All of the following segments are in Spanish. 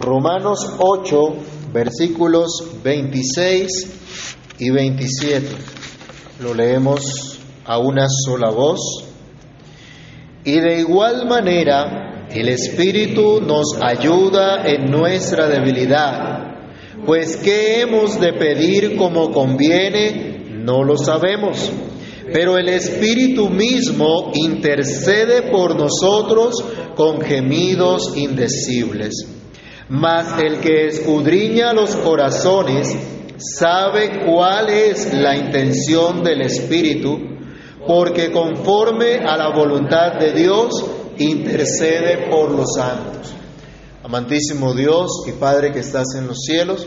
Romanos 8, versículos 26 y 27. Lo leemos a una sola voz. Y de igual manera, el Espíritu nos ayuda en nuestra debilidad, pues ¿qué hemos de pedir como conviene? No lo sabemos. Pero el Espíritu mismo intercede por nosotros con gemidos indecibles. Mas el que escudriña los corazones sabe cuál es la intención del Espíritu, porque conforme a la voluntad de Dios intercede por los santos. Amantísimo Dios y Padre que estás en los cielos,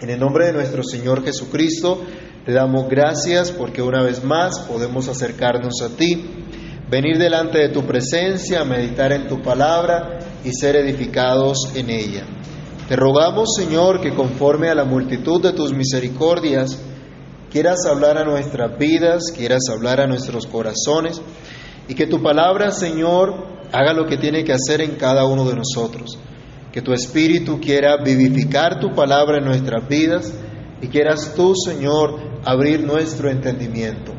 en el nombre de nuestro Señor Jesucristo, te damos gracias porque una vez más podemos acercarnos a ti, venir delante de tu presencia, meditar en tu palabra y ser edificados en ella. Te rogamos, Señor, que conforme a la multitud de tus misericordias, quieras hablar a nuestras vidas, quieras hablar a nuestros corazones, y que tu palabra, Señor, haga lo que tiene que hacer en cada uno de nosotros. Que tu Espíritu quiera vivificar tu palabra en nuestras vidas y quieras tú, Señor, abrir nuestro entendimiento.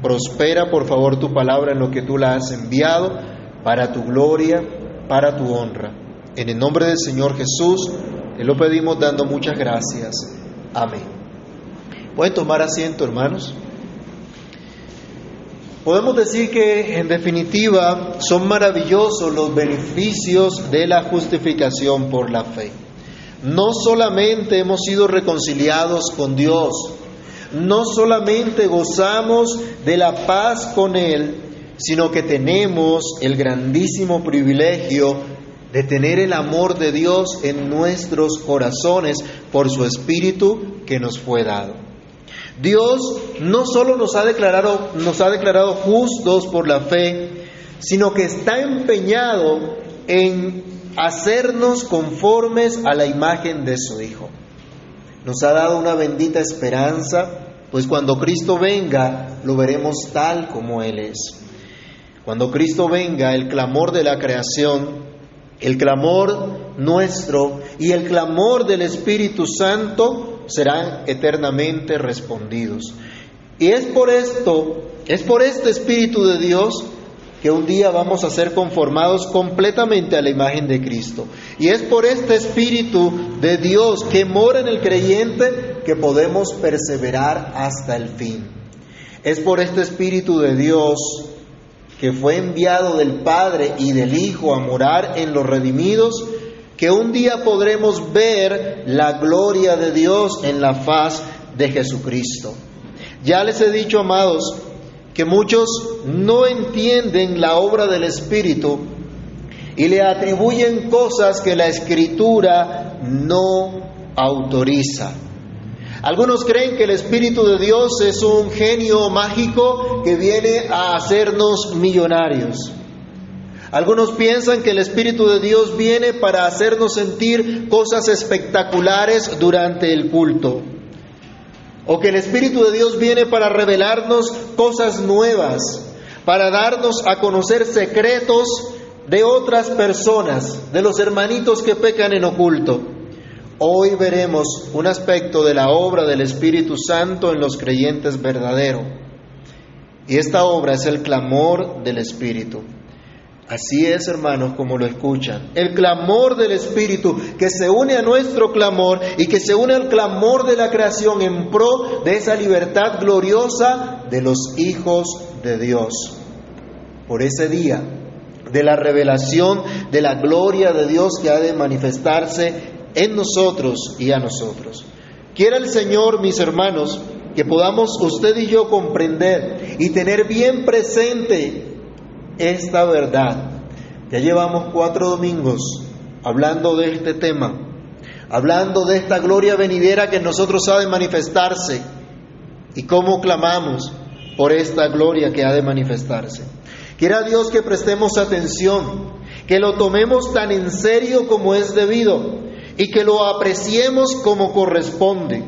Prospera, por favor, tu palabra en lo que tú la has enviado para tu gloria, para tu honra. En el nombre del Señor Jesús, te lo pedimos dando muchas gracias. Amén. ¿Pueden tomar asiento, hermanos? Podemos decir que, en definitiva, son maravillosos los beneficios de la justificación por la fe. No solamente hemos sido reconciliados con Dios, no solamente gozamos de la paz con Él, sino que tenemos el grandísimo privilegio de tener el amor de Dios en nuestros corazones por su Espíritu que nos fue dado. Dios no solo nos ha declarado, nos ha declarado justos por la fe, sino que está empeñado en hacernos conformes a la imagen de su Hijo. Nos ha dado una bendita esperanza, pues cuando Cristo venga lo veremos tal como Él es. Cuando Cristo venga, el clamor de la creación, el clamor nuestro y el clamor del Espíritu Santo serán eternamente respondidos. Y es por esto, es por este Espíritu de Dios que un día vamos a ser conformados completamente a la imagen de Cristo. Y es por este Espíritu de Dios que mora en el creyente que podemos perseverar hasta el fin. Es por este Espíritu de Dios que fue enviado del Padre y del Hijo a morar en los redimidos, que un día podremos ver la gloria de Dios en la faz de Jesucristo. Ya les he dicho, amados, que muchos no entienden la obra del Espíritu y le atribuyen cosas que la Escritura no autoriza. Algunos creen que el Espíritu de Dios es un genio mágico que viene a hacernos millonarios. Algunos piensan que el Espíritu de Dios viene para hacernos sentir cosas espectaculares durante el culto o que el Espíritu de Dios viene para revelarnos cosas nuevas, para darnos a conocer secretos de otras personas, de los hermanitos que pecan en oculto. Hoy veremos un aspecto de la obra del Espíritu Santo en los creyentes verdaderos. Y esta obra es el clamor del Espíritu. Así es, hermanos, como lo escuchan. El clamor del Espíritu que se une a nuestro clamor y que se une al clamor de la creación en pro de esa libertad gloriosa de los hijos de Dios. Por ese día de la revelación de la gloria de Dios que ha de manifestarse en nosotros y a nosotros. Quiera el Señor, mis hermanos, que podamos usted y yo comprender y tener bien presente esta verdad. Ya llevamos cuatro domingos hablando de este tema, hablando de esta gloria venidera que en nosotros ha de manifestarse y cómo clamamos por esta gloria que ha de manifestarse. Quiera Dios que prestemos atención, que lo tomemos tan en serio como es debido y que lo apreciemos como corresponde.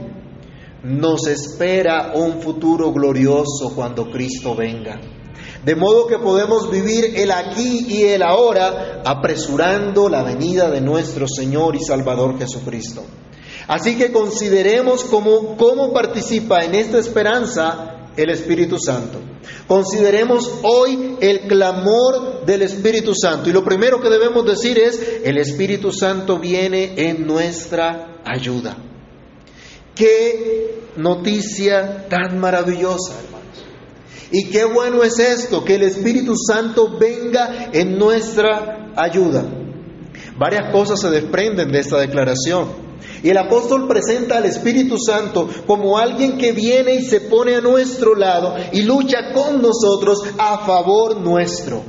Nos espera un futuro glorioso cuando Cristo venga. De modo que podemos vivir el aquí y el ahora apresurando la venida de nuestro Señor y Salvador Jesucristo. Así que consideremos cómo, cómo participa en esta esperanza el Espíritu Santo. Consideremos hoy el clamor del Espíritu Santo. Y lo primero que debemos decir es, el Espíritu Santo viene en nuestra ayuda. Qué noticia tan maravillosa, hermanos. Y qué bueno es esto, que el Espíritu Santo venga en nuestra ayuda. Varias cosas se desprenden de esta declaración. Y el apóstol presenta al Espíritu Santo como alguien que viene y se pone a nuestro lado y lucha con nosotros a favor nuestro.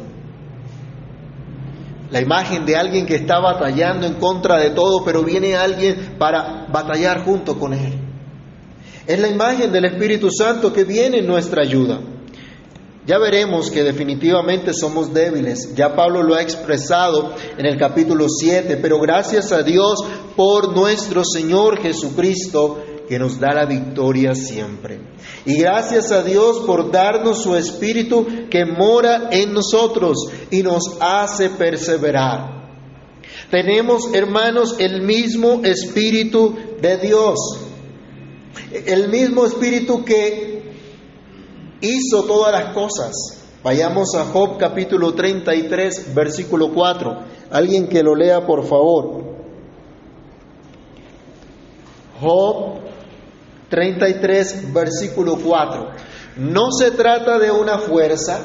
La imagen de alguien que está batallando en contra de todo, pero viene alguien para batallar junto con él. Es la imagen del Espíritu Santo que viene en nuestra ayuda. Ya veremos que definitivamente somos débiles. Ya Pablo lo ha expresado en el capítulo 7, pero gracias a Dios por nuestro Señor Jesucristo que nos da la victoria siempre. Y gracias a Dios por darnos su Espíritu que mora en nosotros y nos hace perseverar. Tenemos, hermanos, el mismo Espíritu de Dios. El mismo Espíritu que hizo todas las cosas. Vayamos a Job capítulo 33, versículo 4. Alguien que lo lea, por favor. Job 33, versículo 4. No se trata de una fuerza,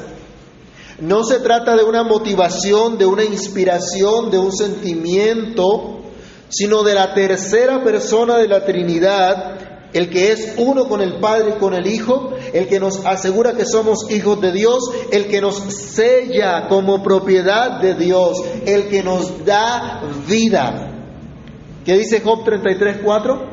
no se trata de una motivación, de una inspiración, de un sentimiento, sino de la tercera persona de la Trinidad el que es uno con el Padre y con el Hijo, el que nos asegura que somos hijos de Dios, el que nos sella como propiedad de Dios, el que nos da vida. ¿Qué dice Job 33, 4?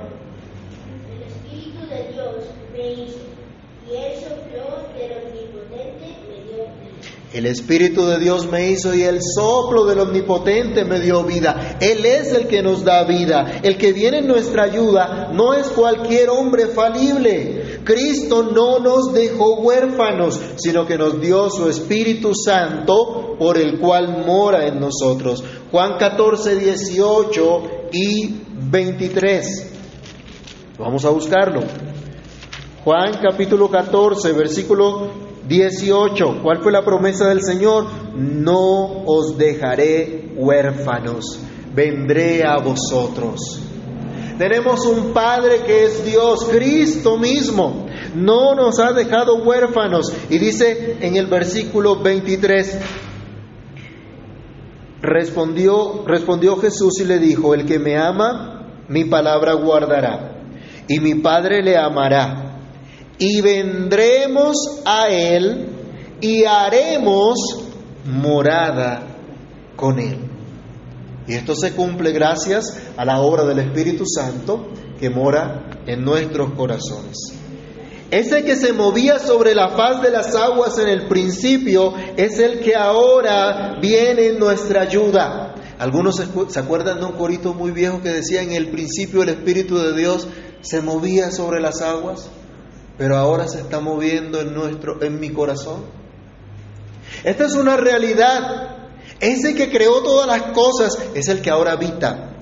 El Espíritu de Dios me hizo y el soplo del Omnipotente me dio vida. Él es el que nos da vida. El que viene en nuestra ayuda no es cualquier hombre falible. Cristo no nos dejó huérfanos, sino que nos dio su Espíritu Santo por el cual mora en nosotros. Juan 14, 18 y 23. Vamos a buscarlo. Juan capítulo 14, versículo 18. ¿Cuál fue la promesa del Señor? No os dejaré huérfanos, vendré a vosotros. Tenemos un Padre que es Dios, Cristo mismo. No nos ha dejado huérfanos. Y dice en el versículo 23, respondió, respondió Jesús y le dijo, el que me ama, mi palabra guardará. Y mi Padre le amará y vendremos a Él y haremos morada con Él. Y esto se cumple gracias a la obra del Espíritu Santo que mora en nuestros corazones. Ese que se movía sobre la faz de las aguas en el principio es el que ahora viene en nuestra ayuda. Algunos se acuerdan de un corito muy viejo que decía en el principio el Espíritu de Dios se movía sobre las aguas pero ahora se está moviendo en, nuestro, en mi corazón. Esta es una realidad. Ese que creó todas las cosas es el que ahora habita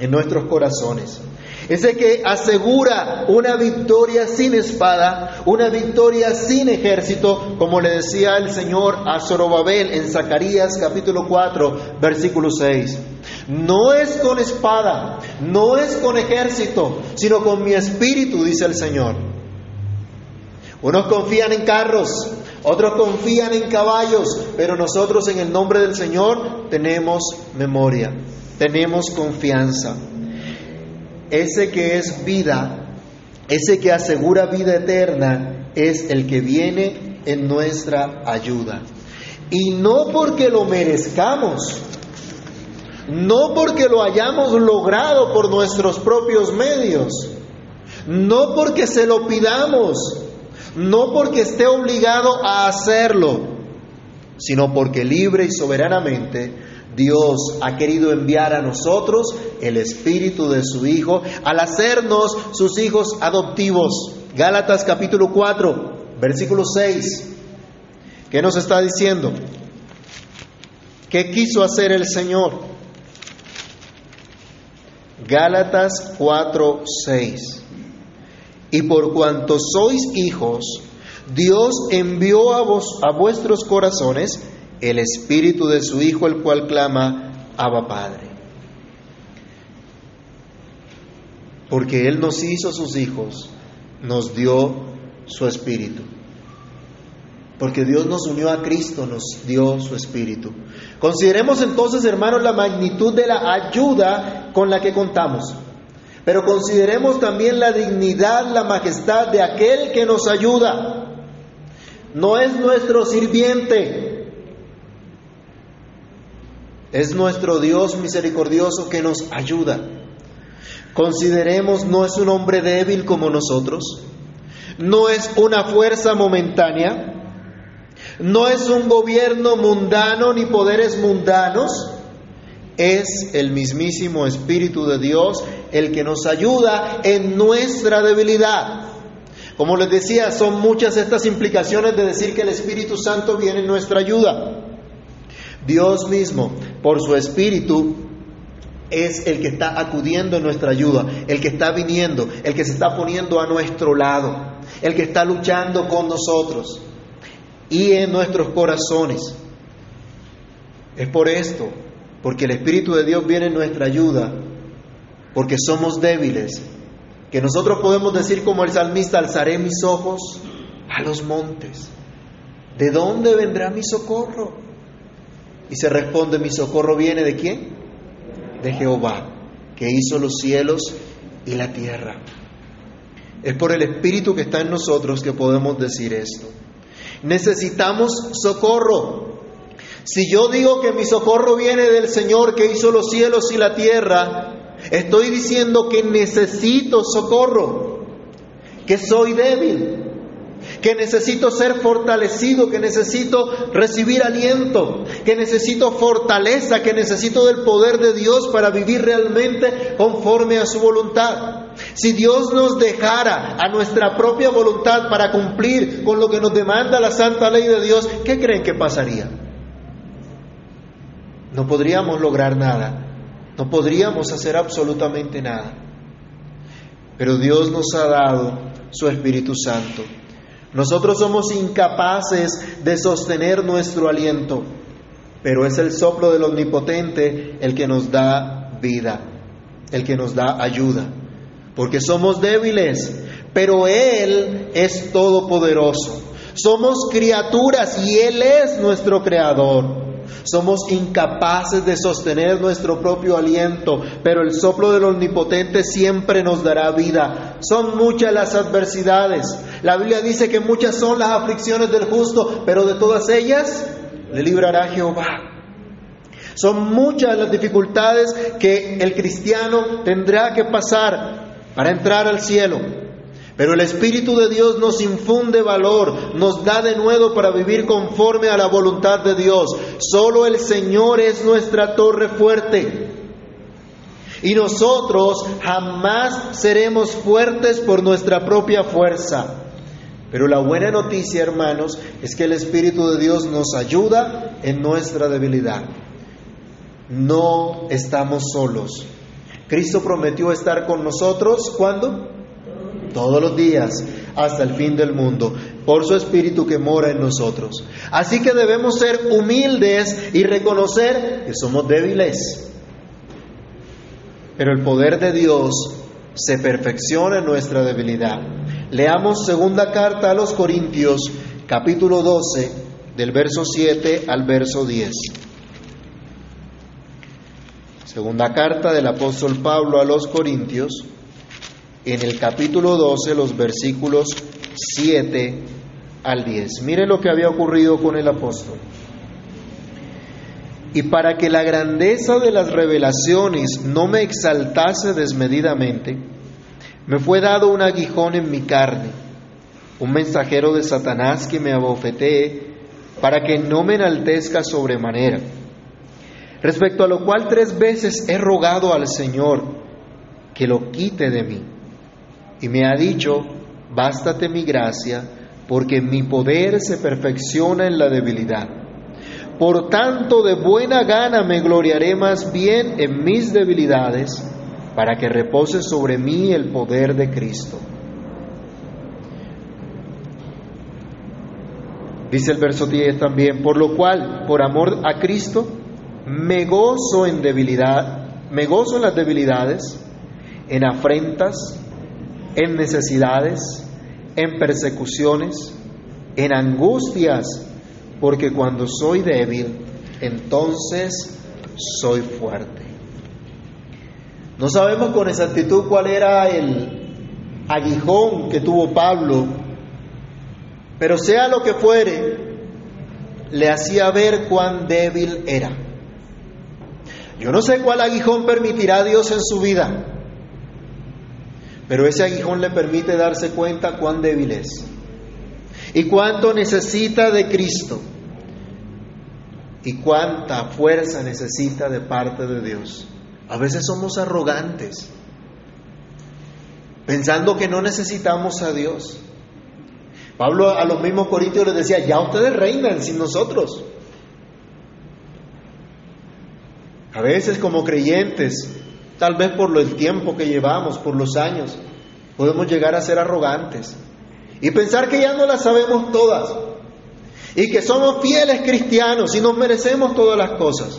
en nuestros corazones. Ese que asegura una victoria sin espada, una victoria sin ejército, como le decía el Señor a Zorobabel en Zacarías capítulo 4, versículo 6. No es con espada, no es con ejército, sino con mi espíritu, dice el Señor. Unos confían en carros, otros confían en caballos, pero nosotros en el nombre del Señor tenemos memoria, tenemos confianza. Ese que es vida, ese que asegura vida eterna, es el que viene en nuestra ayuda. Y no porque lo merezcamos, no porque lo hayamos logrado por nuestros propios medios, no porque se lo pidamos, no porque esté obligado a hacerlo, sino porque libre y soberanamente Dios ha querido enviar a nosotros el Espíritu de su Hijo al hacernos sus hijos adoptivos. Gálatas capítulo 4, versículo 6. ¿Qué nos está diciendo? ¿Qué quiso hacer el Señor? Gálatas 4, 6. Y por cuanto sois hijos, Dios envió a, vos, a vuestros corazones el espíritu de su Hijo, el cual clama, Abba Padre. Porque Él nos hizo sus hijos, nos dio su espíritu. Porque Dios nos unió a Cristo, nos dio su espíritu. Consideremos entonces, hermanos, la magnitud de la ayuda con la que contamos. Pero consideremos también la dignidad, la majestad de aquel que nos ayuda. No es nuestro sirviente, es nuestro Dios misericordioso que nos ayuda. Consideremos, no es un hombre débil como nosotros, no es una fuerza momentánea, no es un gobierno mundano ni poderes mundanos, es el mismísimo Espíritu de Dios el que nos ayuda en nuestra debilidad. Como les decía, son muchas estas implicaciones de decir que el Espíritu Santo viene en nuestra ayuda. Dios mismo, por su Espíritu, es el que está acudiendo en nuestra ayuda, el que está viniendo, el que se está poniendo a nuestro lado, el que está luchando con nosotros y en nuestros corazones. Es por esto, porque el Espíritu de Dios viene en nuestra ayuda, porque somos débiles, que nosotros podemos decir como el salmista, alzaré mis ojos a los montes. ¿De dónde vendrá mi socorro? Y se responde, mi socorro viene de quién? De Jehová, que hizo los cielos y la tierra. Es por el Espíritu que está en nosotros que podemos decir esto. Necesitamos socorro. Si yo digo que mi socorro viene del Señor que hizo los cielos y la tierra, estoy diciendo que necesito socorro, que soy débil, que necesito ser fortalecido, que necesito recibir aliento, que necesito fortaleza, que necesito del poder de Dios para vivir realmente conforme a su voluntad. Si Dios nos dejara a nuestra propia voluntad para cumplir con lo que nos demanda la santa ley de Dios, ¿qué creen que pasaría? No podríamos lograr nada, no podríamos hacer absolutamente nada. Pero Dios nos ha dado su Espíritu Santo nosotros somos incapaces de sostener nuestro aliento, pero es el soplo del Omnipotente el que nos da vida, el que nos da ayuda, porque somos débiles, pero Él es todopoderoso. Somos criaturas y Él es nuestro creador. Somos incapaces de sostener nuestro propio aliento, pero el soplo del Omnipotente siempre nos dará vida. Son muchas las adversidades. La Biblia dice que muchas son las aflicciones del justo, pero de todas ellas le librará Jehová. Son muchas las dificultades que el cristiano tendrá que pasar para entrar al cielo. Pero el Espíritu de Dios nos infunde valor, nos da de nuevo para vivir conforme a la voluntad de Dios. Solo el Señor es nuestra torre fuerte. Y nosotros jamás seremos fuertes por nuestra propia fuerza. Pero la buena noticia, hermanos, es que el Espíritu de Dios nos ayuda en nuestra debilidad. No estamos solos. Cristo prometió estar con nosotros cuando todos los días hasta el fin del mundo, por su Espíritu que mora en nosotros. Así que debemos ser humildes y reconocer que somos débiles. Pero el poder de Dios se perfecciona en nuestra debilidad. Leamos segunda carta a los Corintios, capítulo 12, del verso 7 al verso 10. Segunda carta del apóstol Pablo a los Corintios, en el capítulo 12, los versículos 7 al 10. Mire lo que había ocurrido con el apóstol. Y para que la grandeza de las revelaciones no me exaltase desmedidamente, me fue dado un aguijón en mi carne, un mensajero de Satanás que me abofetee para que no me enaltezca sobremanera. Respecto a lo cual tres veces he rogado al Señor que lo quite de mí. Y me ha dicho, bástate mi gracia, porque mi poder se perfecciona en la debilidad. Por tanto, de buena gana me gloriaré más bien en mis debilidades, para que repose sobre mí el poder de Cristo. Dice el verso 10 también, por lo cual, por amor a Cristo, me gozo en debilidad, me gozo en las debilidades, en afrentas, en necesidades, en persecuciones, en angustias, porque cuando soy débil, entonces soy fuerte. No sabemos con exactitud cuál era el aguijón que tuvo Pablo, pero sea lo que fuere, le hacía ver cuán débil era. Yo no sé cuál aguijón permitirá Dios en su vida, pero ese aguijón le permite darse cuenta cuán débil es y cuánto necesita de Cristo y cuánta fuerza necesita de parte de Dios. A veces somos arrogantes, pensando que no necesitamos a Dios. Pablo a los mismos corintios les decía, ya ustedes reinan sin nosotros. A veces como creyentes, tal vez por el tiempo que llevamos, por los años, podemos llegar a ser arrogantes y pensar que ya no las sabemos todas y que somos fieles cristianos y nos merecemos todas las cosas.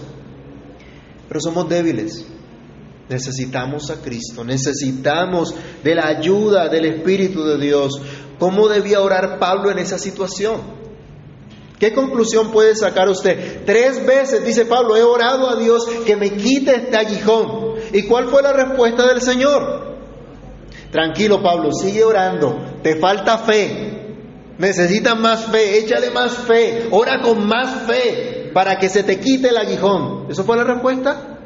Pero somos débiles. Necesitamos a Cristo, necesitamos de la ayuda del Espíritu de Dios. ¿Cómo debía orar Pablo en esa situación? ¿Qué conclusión puede sacar usted? Tres veces, dice Pablo, he orado a Dios que me quite este aguijón. ¿Y cuál fue la respuesta del Señor? Tranquilo, Pablo, sigue orando. Te falta fe. Necesitas más fe. Échale más fe. Ora con más fe para que se te quite el aguijón. ¿Eso fue la respuesta?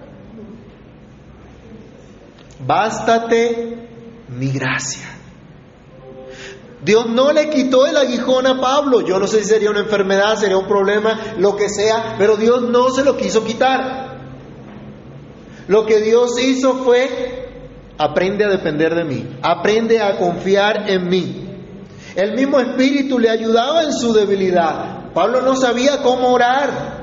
Bástate mi gracia. Dios no le quitó el aguijón a Pablo. Yo no sé si sería una enfermedad, sería un problema, lo que sea, pero Dios no se lo quiso quitar. Lo que Dios hizo fue, aprende a depender de mí, aprende a confiar en mí. El mismo Espíritu le ayudaba en su debilidad. Pablo no sabía cómo orar,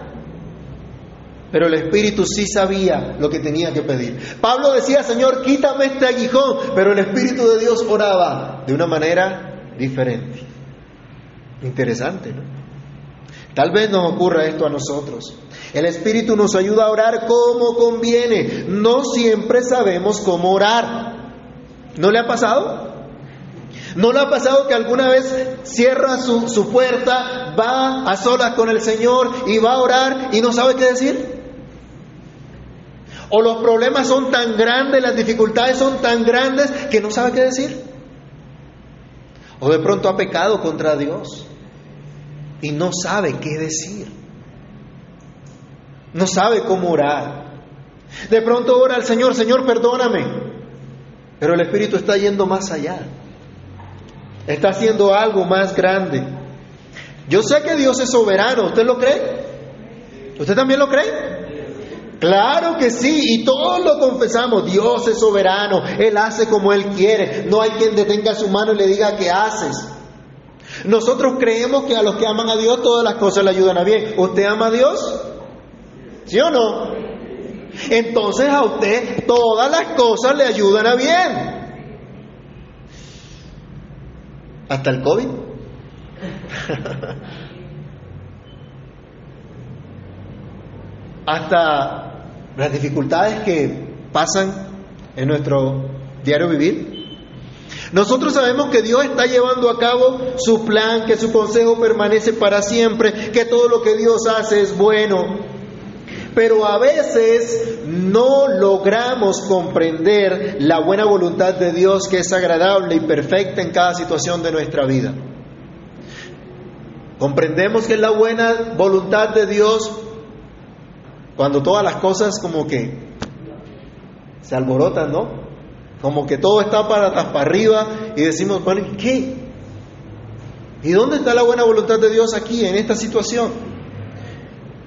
pero el Espíritu sí sabía lo que tenía que pedir. Pablo decía, Señor, quítame este aguijón, pero el Espíritu de Dios oraba de una manera diferente. Interesante, ¿no? Tal vez nos ocurra esto a nosotros. El Espíritu nos ayuda a orar como conviene. No siempre sabemos cómo orar. ¿No le ha pasado? ¿No le ha pasado que alguna vez cierra su, su, puerta, va a solas con el Señor y va a orar y no sabe qué decir? O los problemas son tan grandes, las dificultades son tan grandes que no sabe qué decir. O de pronto ha pecado contra Dios y no sabe qué decir. No sabe cómo orar. De pronto ora al Señor, Señor, perdóname. Pero el Espíritu está yendo más allá. Está haciendo algo más grande. Yo sé que Dios es soberano. ¿Usted lo cree? ¿Usted también lo cree? Claro que sí, y todos lo confesamos, Dios es soberano, Él hace como Él quiere, no hay quien detenga su mano y le diga qué haces. Nosotros creemos que a los que aman a Dios todas las cosas le ayudan a bien. ¿Usted ama a Dios? ¿Sí o no? Entonces a usted todas las cosas le ayudan a bien. Hasta el COVID. Hasta las dificultades que pasan en nuestro diario vivir. Nosotros sabemos que Dios está llevando a cabo su plan, que su consejo permanece para siempre, que todo lo que Dios hace es bueno. Pero a veces no logramos comprender la buena voluntad de Dios que es agradable y perfecta en cada situación de nuestra vida. Comprendemos que es la buena voluntad de Dios cuando todas las cosas como que se alborotan, ¿no? Como que todo está para, para arriba y decimos, bueno, ¿qué? ¿Y dónde está la buena voluntad de Dios aquí, en esta situación?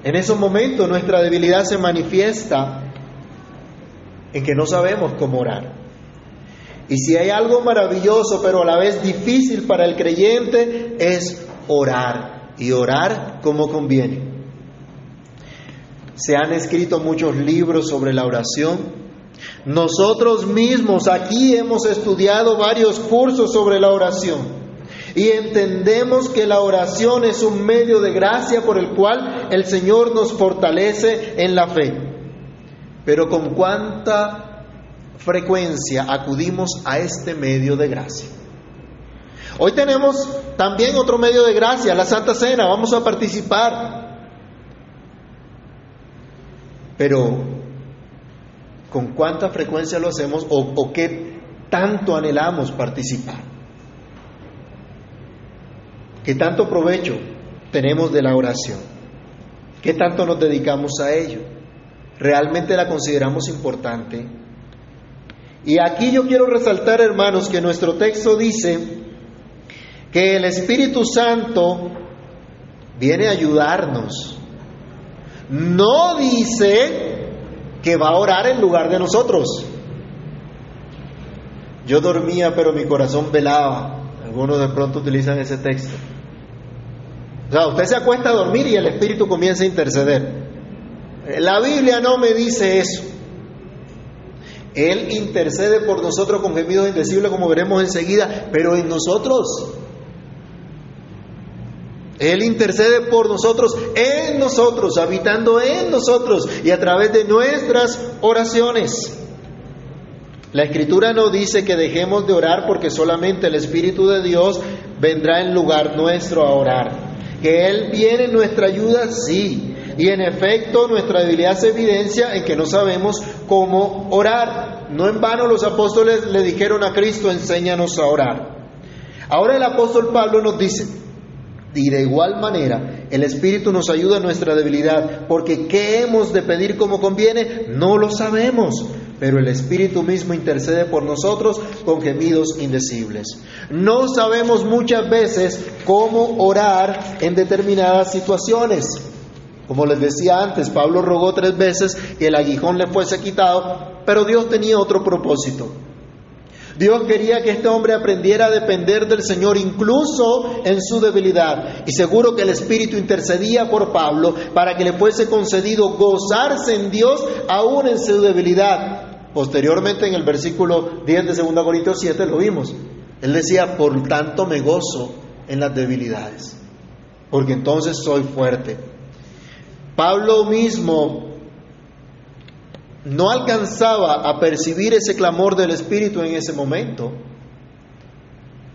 En esos momentos nuestra debilidad se manifiesta en que no sabemos cómo orar. Y si hay algo maravilloso, pero a la vez difícil para el creyente, es orar. Y orar como conviene. Se han escrito muchos libros sobre la oración. Nosotros mismos aquí hemos estudiado varios cursos sobre la oración. Y entendemos que la oración es un medio de gracia por el cual el Señor nos fortalece en la fe. Pero con cuánta frecuencia acudimos a este medio de gracia. Hoy tenemos también otro medio de gracia, la Santa Cena, vamos a participar. Pero, ¿con cuánta frecuencia lo hacemos o, qué tanto anhelamos participar? ¿Qué tanto provecho tenemos de la oración? ¿Qué tanto nos dedicamos a ello? ¿Realmente la consideramos importante? Y aquí yo quiero resaltar, hermanos, que nuestro texto dice que el Espíritu Santo viene a ayudarnos. No dice que va a orar en lugar de nosotros. Yo dormía, pero mi corazón velaba. Algunos de pronto utilizan ese texto. O sea, usted se acuesta a dormir y el Espíritu comienza a interceder. La Biblia no me dice eso. Él intercede por nosotros con gemidos indecibles, como veremos enseguida, pero en nosotros. Él intercede por nosotros, en nosotros, habitando en nosotros y a través de nuestras oraciones. La escritura no dice que dejemos de orar porque solamente el Espíritu de Dios vendrá en lugar nuestro a orar. Que Él viene en nuestra ayuda, sí. Y en efecto nuestra debilidad se evidencia en que no sabemos cómo orar. No en vano los apóstoles le dijeron a Cristo, enséñanos a orar. Ahora el apóstol Pablo nos dice, y de igual manera, el Espíritu nos ayuda en nuestra debilidad, porque ¿qué hemos de pedir como conviene? No lo sabemos, pero el Espíritu mismo intercede por nosotros con gemidos indecibles. No sabemos muchas veces cómo orar en determinadas situaciones. Como les decía antes, Pablo rogó tres veces que el aguijón le fuese quitado, pero Dios tenía otro propósito. Dios quería que este hombre aprendiera a depender del Señor incluso en su debilidad. Y seguro que el Espíritu intercedía por Pablo para que le fuese concedido gozarse en Dios aún en su debilidad. Posteriormente en el versículo 10 de 2 Corintios 7 lo vimos. Él decía, por tanto me gozo en las debilidades, porque entonces soy fuerte. Pablo mismo no alcanzaba a percibir ese clamor del Espíritu en ese momento,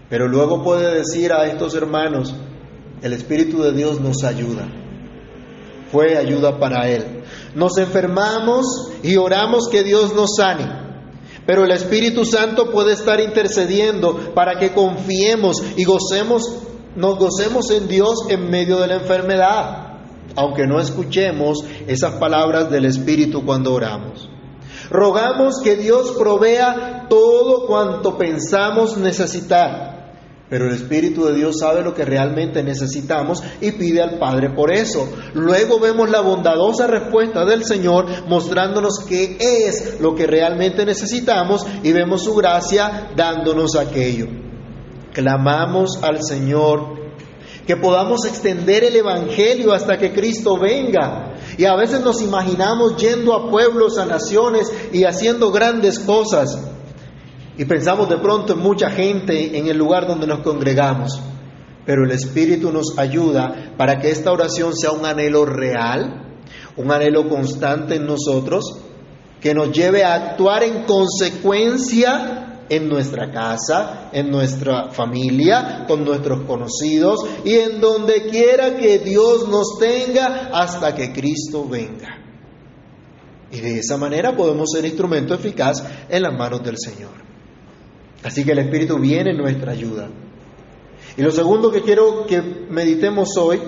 pero luego puede decir a estos hermanos, el Espíritu de Dios nos ayuda. Fue ayuda para él. Nos enfermamos y oramos que Dios nos sane. Pero el Espíritu Santo puede estar intercediendo para que confiemos y gocemos, nos gocemos en Dios en medio de la enfermedad aunque no escuchemos esas palabras del Espíritu cuando oramos. Rogamos que Dios provea todo cuanto pensamos necesitar, pero el Espíritu de Dios sabe lo que realmente necesitamos y pide al Padre por eso. Luego vemos la bondadosa respuesta del Señor mostrándonos qué es lo que realmente necesitamos y vemos su gracia dándonos aquello. Clamamos al Señor que podamos extender el Evangelio hasta que Cristo venga. Y a veces nos imaginamos yendo a pueblos, a naciones y haciendo grandes cosas. Y pensamos de pronto en mucha gente en el lugar donde nos congregamos. Pero el Espíritu nos ayuda para que esta oración sea un anhelo real, un anhelo constante en nosotros, que nos lleve a actuar en consecuencia en nuestra casa, en nuestra familia, con nuestros conocidos y en donde quiera que Dios nos tenga hasta que Cristo venga. Y de esa manera podemos ser instrumento eficaz en las manos del Señor. Así que el Espíritu viene en nuestra ayuda. Y lo segundo que quiero que meditemos hoy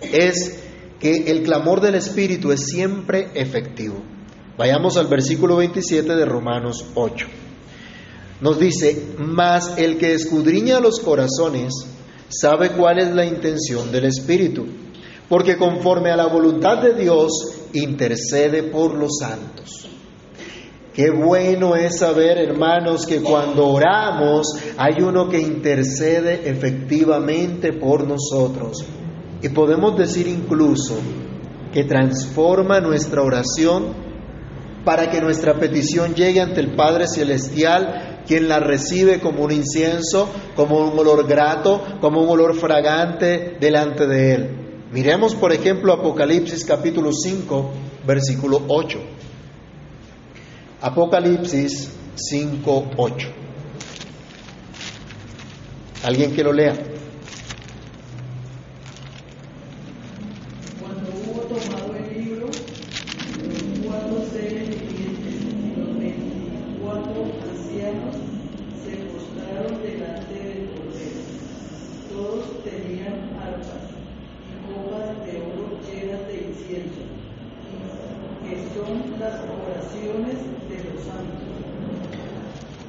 es que el clamor del Espíritu es siempre efectivo. Vayamos al versículo 27 de Romanos 8. Nos dice, mas el que escudriña los corazones sabe cuál es la intención del Espíritu, porque conforme a la voluntad de Dios intercede por los santos. Qué bueno es saber, hermanos, que cuando oramos hay uno que intercede efectivamente por nosotros. Y podemos decir incluso que transforma nuestra oración para que nuestra petición llegue ante el Padre Celestial, quien la recibe como un incienso, como un olor grato, como un olor fragante delante de Él. Miremos, por ejemplo, Apocalipsis capítulo 5, versículo 8. Apocalipsis 5, 8. ¿Alguien que lo lea? Cuando hubo tomado el libro, los cuatro seres vivientes y los veinticuatro ancianos se postraron delante del Cordero. Todos tenían arpas y copas de oro llenas de incienso, que son las oraciones de los santos.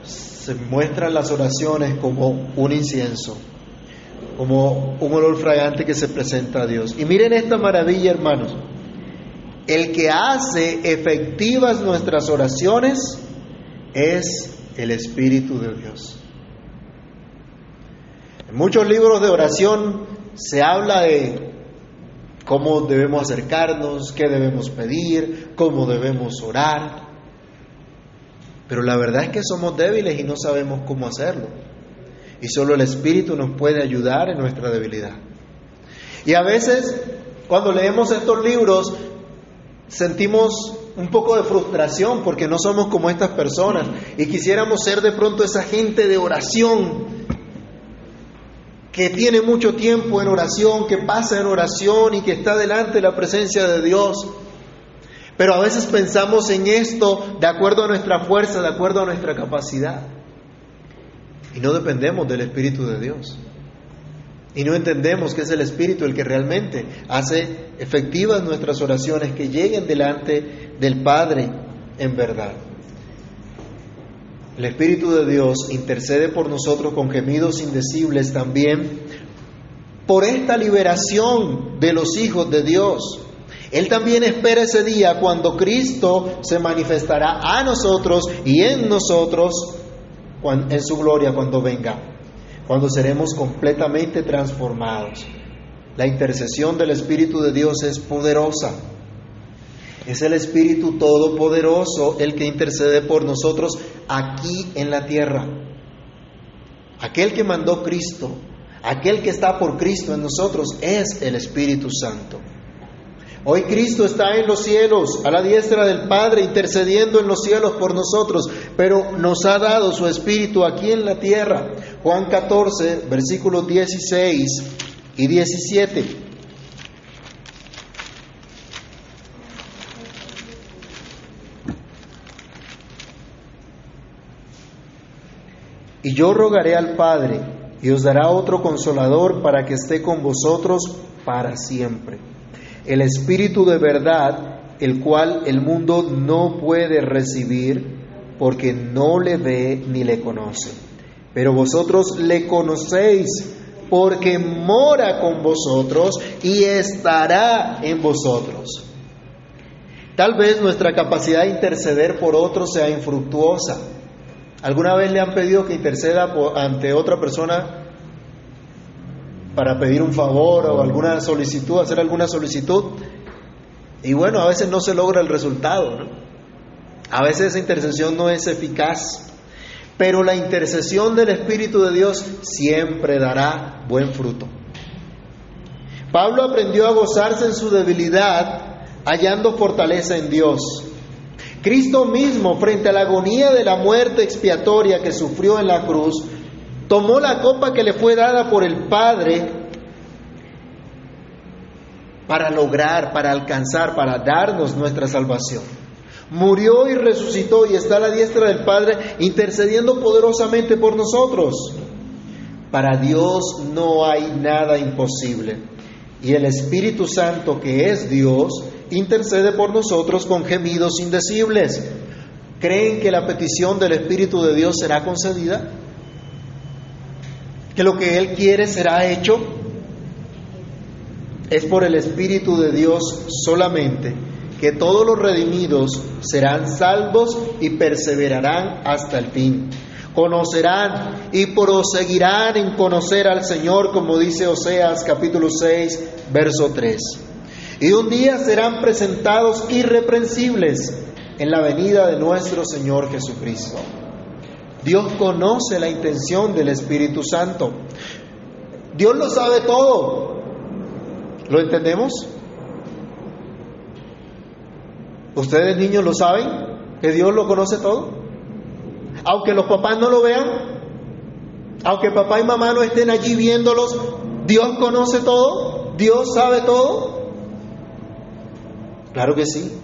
Se las oraciones como un incienso, como un olor fragante que se presenta a Dios. Y miren esta maravilla, hermanos. El que hace efectivas nuestras oraciones es el Espíritu de Dios. En muchos libros de oración se habla de cómo debemos acercarnos, qué debemos pedir, cómo debemos orar. Pero la verdad es que somos débiles y no sabemos cómo hacerlo. Y solo el Espíritu nos puede ayudar en nuestra debilidad. Y a veces, cuando leemos estos libros, sentimos un poco de frustración porque no somos como estas personas y quisiéramos ser de pronto esa gente de oración que tiene mucho tiempo en oración, que pasa en oración y que está delante de la presencia de Dios. Pero a veces pensamos en esto de acuerdo a nuestra fuerza, de acuerdo a nuestra capacidad. Y no dependemos del Espíritu de Dios. Y no entendemos que es el Espíritu el que realmente hace efectivas nuestras oraciones, que lleguen delante del Padre en verdad. El Espíritu de Dios intercede por nosotros con gemidos indecibles también por esta liberación de los hijos de Dios. Él también espera ese día cuando Cristo se manifestará a nosotros y en nosotros en su gloria cuando venga, cuando seremos completamente transformados. La intercesión del Espíritu de Dios es poderosa. Es el Espíritu Todopoderoso el que intercede por nosotros aquí en la tierra. Aquel que mandó Cristo, aquel que está por Cristo en nosotros, es el Espíritu Santo. Hoy Cristo está en los cielos, a la diestra del Padre, intercediendo en los cielos por nosotros, pero nos ha dado su Espíritu aquí en la tierra. Juan 14, versículos 16 y 17. Y yo rogaré al Padre y os dará otro consolador para que esté con vosotros para siempre. El Espíritu de verdad, el cual el mundo no puede recibir porque no le ve ni le conoce. Pero vosotros le conocéis porque mora con vosotros y estará en vosotros. Tal vez nuestra capacidad de interceder por otros sea infructuosa. ¿Alguna vez le han pedido que interceda ante otra persona para pedir un favor o alguna solicitud, hacer alguna solicitud? Y bueno, a veces no se logra el resultado. ¿no? A veces esa intercesión no es eficaz. Pero la intercesión del Espíritu de Dios siempre dará buen fruto. Pablo aprendió a gozarse en su debilidad, hallando fortaleza en Dios. Cristo mismo, frente a la agonía de la muerte expiatoria que sufrió en la cruz, tomó la copa que le fue dada por el Padre para lograr, para alcanzar, para darnos nuestra salvación. Murió y resucitó y está a la diestra del Padre intercediendo poderosamente por nosotros. Para Dios no hay nada imposible. Y el Espíritu Santo, que es Dios, intercede por nosotros con gemidos indecibles. ¿Creen que la petición del Espíritu de Dios será concedida? ¿Que lo que Él quiere será hecho? Es por el Espíritu de Dios solamente que todos los redimidos serán salvos y perseverarán hasta el fin. Conocerán y proseguirán en conocer al Señor, como dice Oseas capítulo 6, verso 3. Y un día serán presentados irreprensibles en la venida de nuestro Señor Jesucristo. Dios conoce la intención del Espíritu Santo. Dios lo sabe todo. ¿Lo entendemos? ¿Ustedes niños lo saben? ¿Que Dios lo conoce todo? Aunque los papás no lo vean, aunque papá y mamá no estén allí viéndolos, Dios conoce todo, Dios sabe todo. Claro que sí.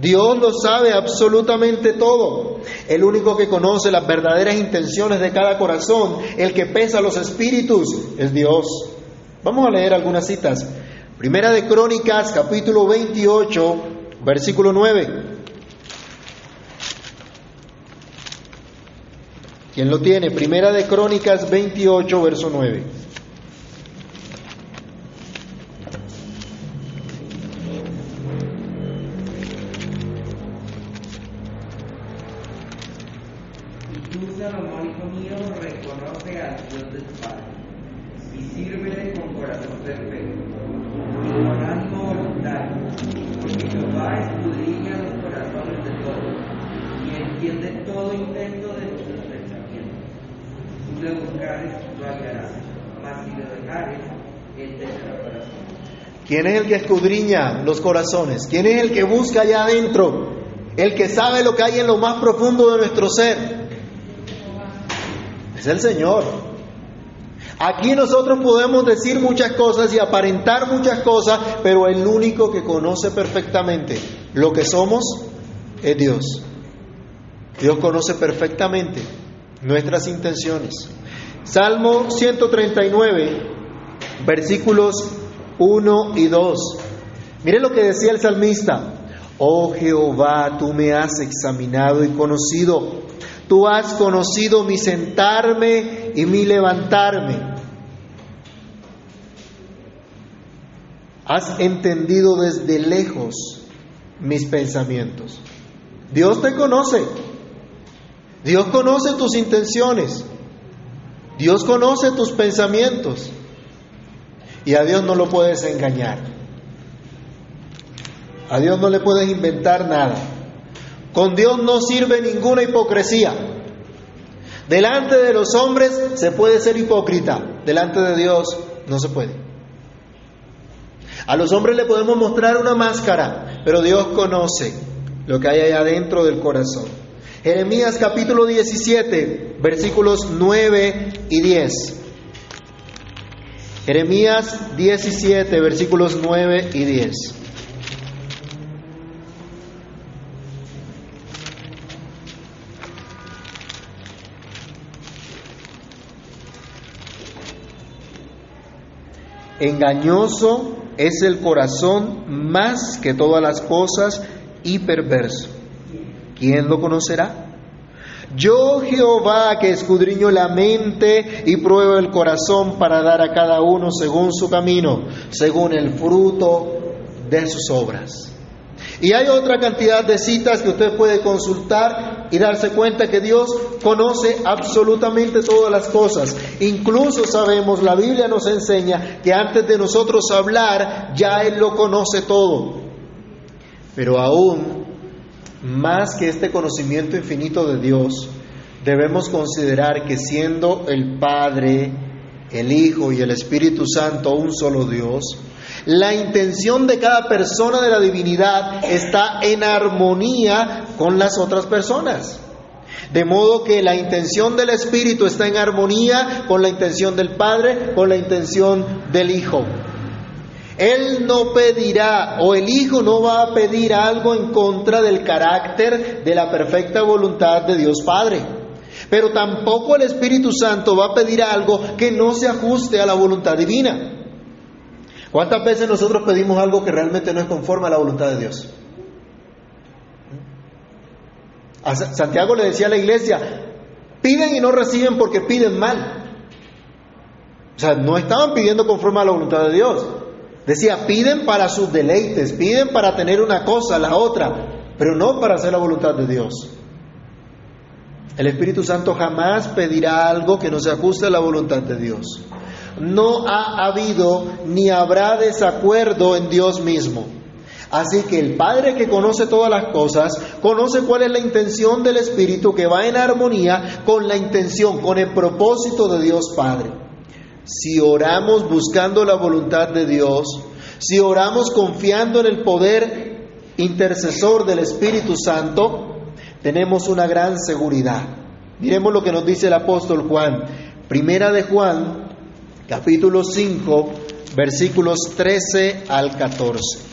Dios lo sabe absolutamente todo. El único que conoce las verdaderas intenciones de cada corazón, el que pesa los espíritus, es Dios. Vamos a leer algunas citas. Primera de Crónicas, capítulo 28, versículo 9. ¿Quién lo tiene? Primera de Crónicas 28, verso 9. ¿Quién es el que escudriña los corazones? ¿Quién es el que busca allá adentro? El que sabe lo que hay en lo más profundo de nuestro ser. Es el Señor. Aquí nosotros podemos decir muchas cosas y aparentar muchas cosas, pero el único que conoce perfectamente lo que somos es Dios. Dios conoce perfectamente nuestras intenciones. Salmo 139, versículos 1 y 2. Mire lo que decía el salmista. Oh Jehová, tú me has examinado y conocido. Tú has conocido mi sentarme y mi levantarme. Has entendido desde lejos mis pensamientos. Dios te conoce. Dios conoce tus intenciones. Dios conoce tus pensamientos. Y a Dios no lo puedes engañar. A Dios no le puedes inventar nada. Con Dios no sirve ninguna hipocresía. Delante de los hombres se puede ser hipócrita, delante de Dios no se puede. A los hombres le podemos mostrar una máscara, pero Dios conoce lo que hay allá dentro del corazón. Jeremías capítulo 17, versículos 9 y 10. Jeremías 17, versículos 9 y 10. Engañoso es el corazón más que todas las cosas y perverso. ¿Quién lo conocerá? Yo Jehová que escudriño la mente y pruebo el corazón para dar a cada uno según su camino, según el fruto de sus obras. Y hay otra cantidad de citas que usted puede consultar y darse cuenta que Dios conoce absolutamente todas las cosas. Incluso sabemos, la Biblia nos enseña que antes de nosotros hablar, ya Él lo conoce todo. Pero aún más que este conocimiento infinito de Dios, debemos considerar que siendo el Padre, el Hijo y el Espíritu Santo un solo Dios, la intención de cada persona de la divinidad está en armonía con las otras personas. De modo que la intención del Espíritu está en armonía con la intención del Padre, con la intención del Hijo. Él no pedirá o el Hijo no va a pedir algo en contra del carácter de la perfecta voluntad de Dios Padre. Pero tampoco el Espíritu Santo va a pedir algo que no se ajuste a la voluntad divina. ¿Cuántas veces nosotros pedimos algo que realmente no es conforme a la voluntad de Dios? Santiago le decía a la iglesia, piden y no reciben porque piden mal. O sea, no estaban pidiendo conforme a la voluntad de Dios. Decía, piden para sus deleites, piden para tener una cosa, la otra, pero no para hacer la voluntad de Dios. El Espíritu Santo jamás pedirá algo que no se ajuste a la voluntad de Dios. No ha habido ni habrá desacuerdo en Dios mismo. Así que el Padre que conoce todas las cosas, conoce cuál es la intención del Espíritu que va en armonía con la intención, con el propósito de Dios Padre. Si oramos buscando la voluntad de Dios, si oramos confiando en el poder intercesor del Espíritu Santo, tenemos una gran seguridad. Miremos lo que nos dice el apóstol Juan. Primera de Juan, capítulo 5, versículos 13 al 14.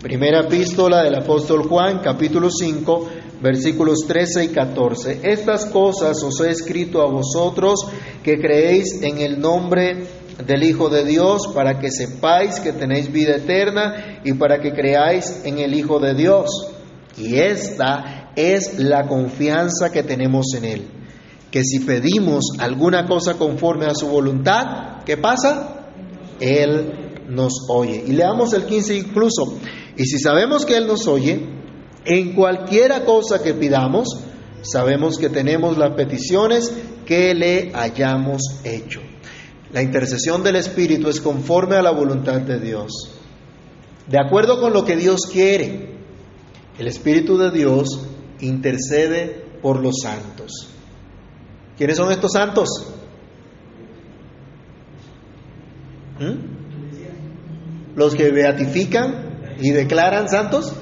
Primera epístola del apóstol Juan, capítulo 5, versículos 13 y 14. Estas cosas os he escrito a vosotros que creéis en el nombre del Hijo de Dios, para que sepáis que tenéis vida eterna y para que creáis en el Hijo de Dios. Y esta es la confianza que tenemos en Él, que si pedimos alguna cosa conforme a su voluntad, ¿qué pasa? Él nos oye. Y leamos el 15 incluso. Y si sabemos que Él nos oye, en cualquiera cosa que pidamos, sabemos que tenemos las peticiones que le hayamos hecho. La intercesión del Espíritu es conforme a la voluntad de Dios. De acuerdo con lo que Dios quiere, el Espíritu de Dios intercede por los santos. ¿Quiénes son estos santos? ¿Mm? Los que beatifican y declaran santos?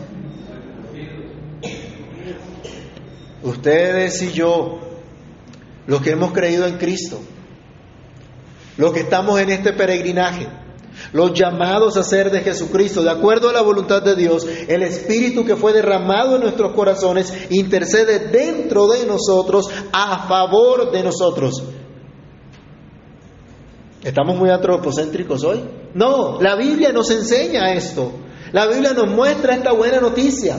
Ustedes y yo, los que hemos creído en Cristo, los que estamos en este peregrinaje, los llamados a ser de Jesucristo, de acuerdo a la voluntad de Dios, el Espíritu que fue derramado en nuestros corazones intercede dentro de nosotros a favor de nosotros. ¿Estamos muy antropocéntricos hoy? No, la Biblia nos enseña esto. La Biblia nos muestra esta buena noticia.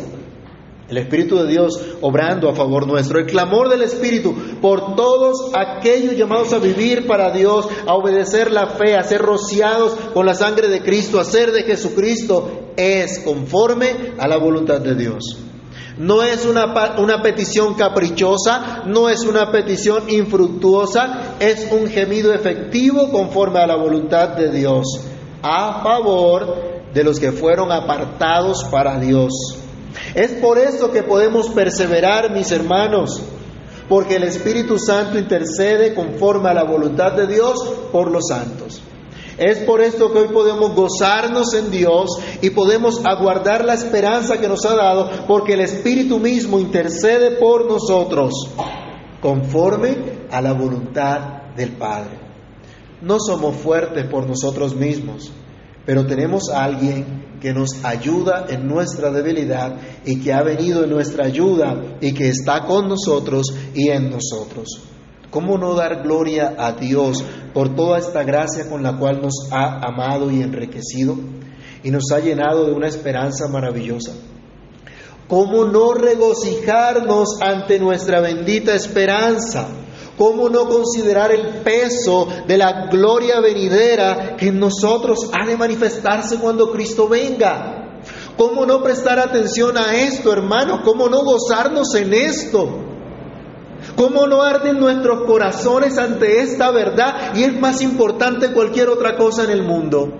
El Espíritu de Dios obrando a favor nuestro. El clamor del Espíritu por todos aquellos llamados a vivir para Dios, a obedecer la fe, a ser rociados con la sangre de Cristo, a ser de Jesucristo, es conforme a la voluntad de Dios. No es una, una, petición caprichosa, no es una petición infructuosa, es un gemido efectivo conforme a la voluntad de Dios, a favor de los que fueron apartados para Dios. Es por eso que podemos perseverar, mis hermanos, porque el Espíritu Santo intercede conforme a la voluntad de Dios por los santos. Es por esto que hoy podemos gozarnos en Dios y podemos aguardar la esperanza que nos ha dado, porque el Espíritu mismo intercede por nosotros conforme a la voluntad del Padre. No somos fuertes por nosotros mismos, pero tenemos a alguien que nos ayuda en nuestra debilidad y que ha venido en nuestra ayuda y que está con nosotros y en nosotros. ¿Cómo no dar gloria a Dios por toda esta gracia con la cual nos ha amado y enriquecido y nos ha llenado de una esperanza maravillosa? ¿Cómo no regocijarnos ante nuestra bendita esperanza? ¿Cómo no considerar el peso de la gloria venidera que en nosotros ha de manifestarse cuando Cristo venga? ¿Cómo no prestar atención a esto, hermano? ¿Cómo no gozarnos en esto? ¿Cómo no arden nuestros corazones ante esta verdad? Y es más importante cualquier otra cosa en el mundo.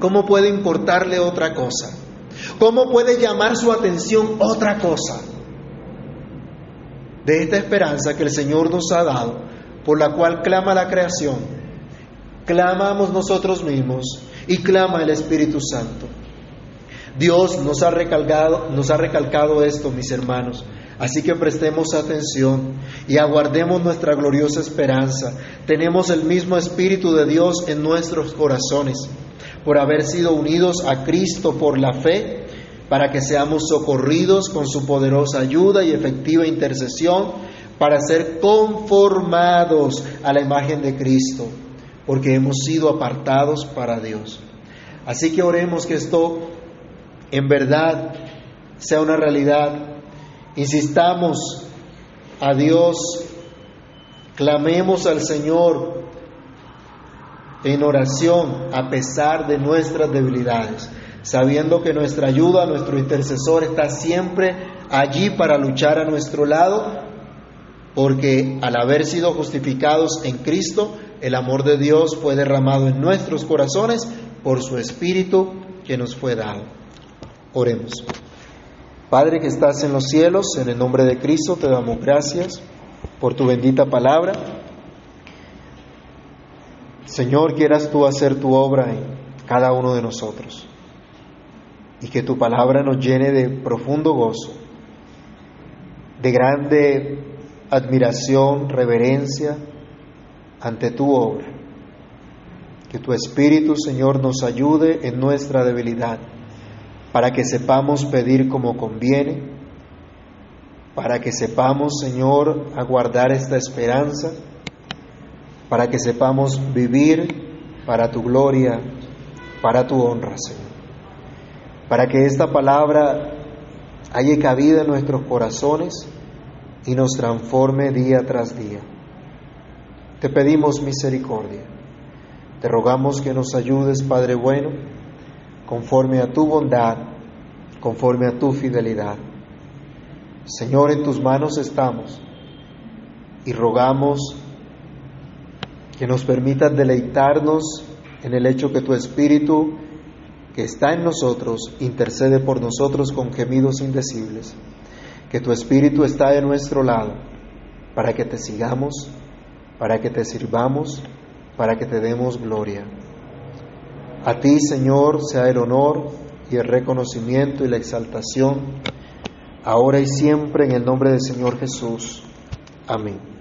¿Cómo puede importarle otra cosa? ¿Cómo puede llamar su atención otra cosa? De esta esperanza que el Señor nos ha dado, por la cual clama la creación, clamamos nosotros mismos y clama el Espíritu Santo. Dios nos ha recalcado, nos ha recalcado esto, mis hermanos. Así que prestemos atención y aguardemos nuestra gloriosa esperanza. Tenemos el mismo Espíritu de Dios en nuestros corazones. Por haber sido unidos a Cristo por la fe, para que seamos socorridos con su poderosa ayuda y efectiva intercesión, para ser conformados a la imagen de Cristo, porque hemos sido apartados para Dios. Así que oremos que esto en verdad sea una realidad. Insistamos a Dios Clamemos al Señor en oración a pesar de nuestras debilidades, sabiendo que nuestra ayuda, nuestro intercesor está siempre allí para luchar a nuestro lado, porque al haber sido justificados en Cristo, el amor de Dios fue derramado en nuestros corazones por su Espíritu que nos fue dado. Oremos. Padre que estás en los cielos, en el nombre de Cristo te damos gracias por tu bendita palabra. Señor, quieras tú hacer tu obra en cada uno de nosotros y que tu palabra nos llene de profundo gozo, de grande admiración, reverencia ante tu obra. Que tu Espíritu, Señor, nos ayude en nuestra debilidad, para que sepamos pedir como conviene, para que sepamos, Señor, aguardar esta esperanza, para que sepamos vivir para tu gloria, para tu honra, Señor. Para que esta palabra haya cabida en nuestros corazones y nos transforme día tras día. Te pedimos misericordia. Te rogamos que nos ayudes, Padre bueno, conforme a tu bondad, conforme a tu fidelidad. Señor, en tus manos estamos y rogamos que nos permitas deleitarnos en el hecho que tu Espíritu, que está en nosotros, intercede por nosotros con gemidos indecibles, que tu Espíritu está de nuestro lado para que te sigamos, para que te sirvamos, para que te demos gloria. A ti, Señor, sea el honor y el reconocimiento y la exaltación, ahora y siempre en el nombre del Señor Jesús. Amén.